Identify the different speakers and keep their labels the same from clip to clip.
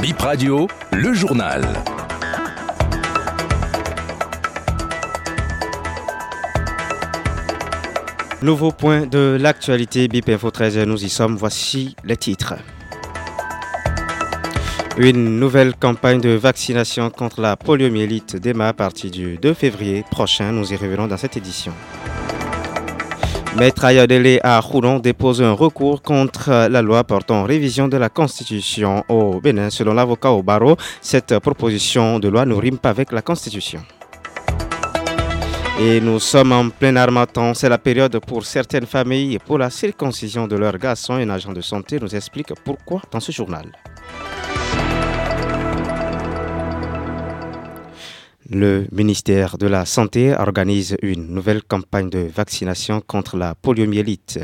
Speaker 1: Bip Radio, le journal.
Speaker 2: Nouveau point de l'actualité, BIP Info 13, nous y sommes, voici les titres. Une nouvelle campagne de vaccination contre la poliomyélite démarre à partir du 2 février prochain, nous y revenons dans cette édition. Maître Ayadele à Roulon dépose un recours contre la loi portant révision de la Constitution au Bénin. Selon l'avocat au barreau, cette proposition de loi ne rime pas avec la Constitution. Et nous sommes en plein armatan. C'est la période pour certaines familles pour la circoncision de leurs garçons. Un agent de santé nous explique pourquoi dans ce journal. Le ministère de la Santé organise une nouvelle campagne de vaccination contre la poliomyélite.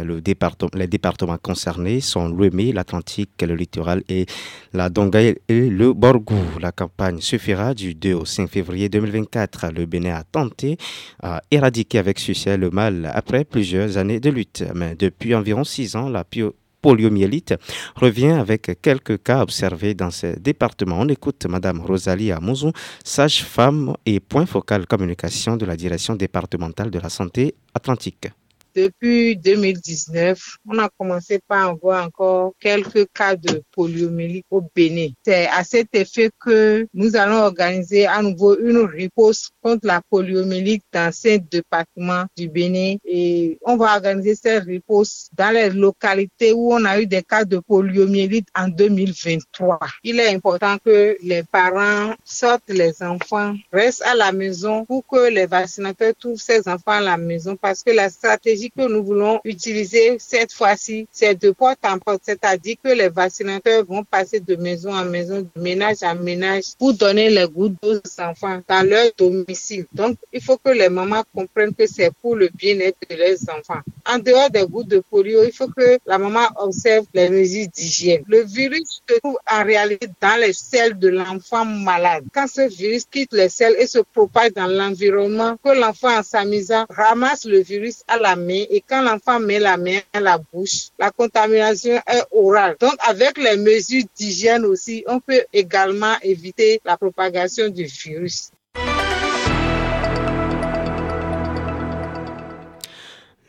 Speaker 2: les départements concernés sont l'Ouémé, l'Atlantique, le littoral et la Dongaï et le Borgou. La campagne suffira du 2 au 5 février 2024. Le Bénin a tenté à éradiquer avec succès le mal après plusieurs années de lutte. Mais depuis environ six ans, la poliomyélite revient avec quelques cas observés dans ces départements. On écoute Madame Rosalie Amouzou, sage-femme et point focal communication de la direction départementale de la santé atlantique.
Speaker 3: Depuis 2019, on a commencé par en voir encore quelques cas de poliomyélite au Bénin. C'est à cet effet que nous allons organiser à nouveau une riposte contre la poliomyélite dans ces départements du Bénin et on va organiser cette riposte dans les localités où on a eu des cas de poliomyélite en 2023. Il est important que les parents sortent les enfants, restent à la maison pour que les vaccinateurs trouvent ces enfants à la maison parce que la stratégie que nous voulons utiliser cette fois-ci, c'est de porte en porte, c'est-à-dire que les vaccinateurs vont passer de maison en maison, de ménage en ménage pour donner les gouttes aux enfants dans leur domicile. Donc, il faut que les mamans comprennent que c'est pour le bien-être de leurs enfants. En dehors des gouttes de polio, il faut que la maman observe les mesures d'hygiène. Le virus se trouve en réalité dans les selles de l'enfant malade. Quand ce virus quitte les selles et se propage dans l'environnement, que l'enfant en s'amusant ramasse le virus à la et quand l'enfant met la main à la bouche, la contamination est orale. Donc avec les mesures d'hygiène aussi, on peut également éviter la propagation du virus.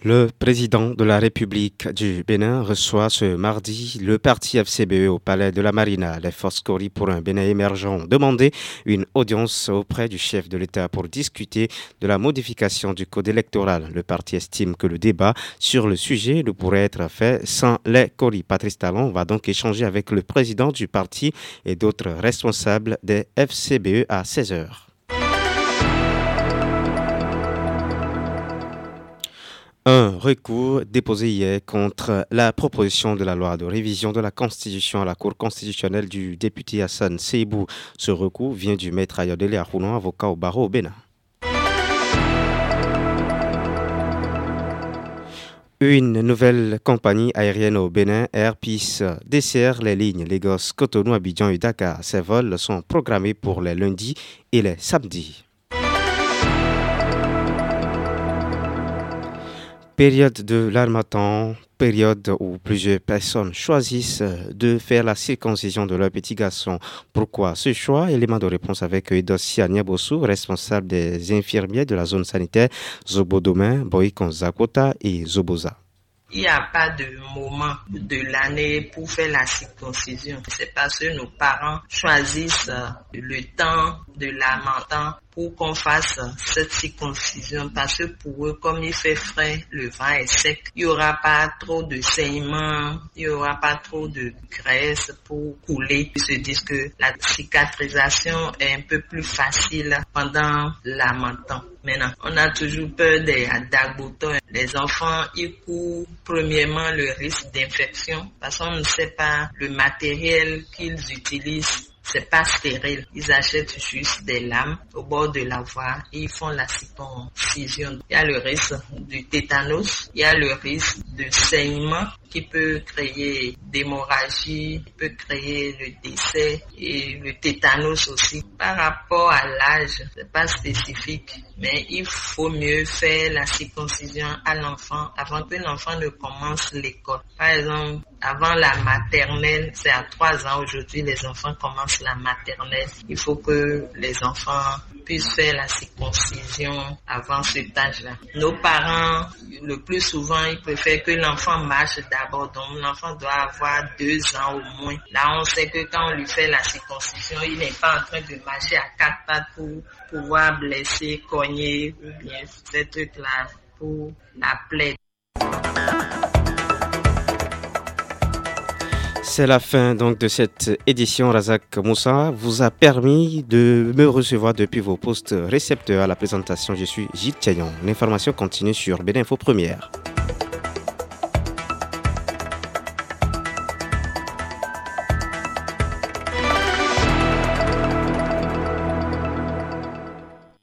Speaker 2: Le président de la République du Bénin reçoit ce mardi le parti FCBE au palais de la Marina. Les forces Cori pour un Bénin émergent ont demandé une audience auprès du chef de l'État pour discuter de la modification du code électoral. Le parti estime que le débat sur le sujet ne pourrait être fait sans les Cori. Patrice Talon va donc échanger avec le président du parti et d'autres responsables des FCBE à 16 heures. Un recours déposé hier contre la proposition de la loi de révision de la Constitution à la Cour constitutionnelle du député Hassan Seibou. Ce recours vient du maître Ayodele Arounon, avocat au barreau au Bénin. Une nouvelle compagnie aérienne au Bénin, Air Peace, dessert les lignes Lagos, Cotonou, Abidjan et Dakar. Ces vols sont programmés pour les lundis et les samedis. Période de l'armatan, période où plusieurs personnes choisissent de faire la circoncision de leur petit garçon. Pourquoi ce choix? Élément de réponse avec Edosia Niabosu, responsable des infirmiers de la zone sanitaire Zobodomain, Boikon Zakota et Zoboza.
Speaker 4: Il n'y a pas de moment de l'année pour faire la circoncision. C'est parce que nos parents choisissent le temps de l'amentant pour qu'on fasse cette circoncision parce que pour eux, comme il fait frais, le vent est sec, il n'y aura pas trop de saignements, il n'y aura pas trop de graisse pour couler. Ils se disent que la cicatrisation est un peu plus facile pendant l'amentant. Maintenant, on a toujours peur des dagbotons. Les enfants, ils courent premièrement le risque d'infection parce qu'on ne sait pas le matériel qu'ils utilisent c'est pas stérile. Ils achètent juste des lames au bord de la voie et ils font la circoncision. Il y a le risque du tétanos, il y a le risque de saignement qui peut créer d'hémorragie, peut créer le décès et le tétanos aussi. Par rapport à l'âge, c'est pas spécifique, mais il faut mieux faire la circoncision à l'enfant avant que l'enfant ne commence l'école. Par exemple, avant la maternelle, c'est à trois ans aujourd'hui, les enfants commencent la maternelle. Il faut que les enfants puissent faire la circoncision avant cet âge-là. Nos parents, le plus souvent, ils préfèrent que l'enfant marche d'abord. Donc, l'enfant doit avoir deux ans au moins. Là, on sait que quand on lui fait la circoncision, il n'est pas en train de marcher à quatre pattes pour pouvoir blesser, cogner ou bien ces trucs-là pour la plaie.
Speaker 2: C'est la fin donc de cette édition. Razak Moussa vous a permis de me recevoir depuis vos postes récepteurs à la présentation. Je suis Gilles Tiagnon. L'information continue sur Béninfo Première.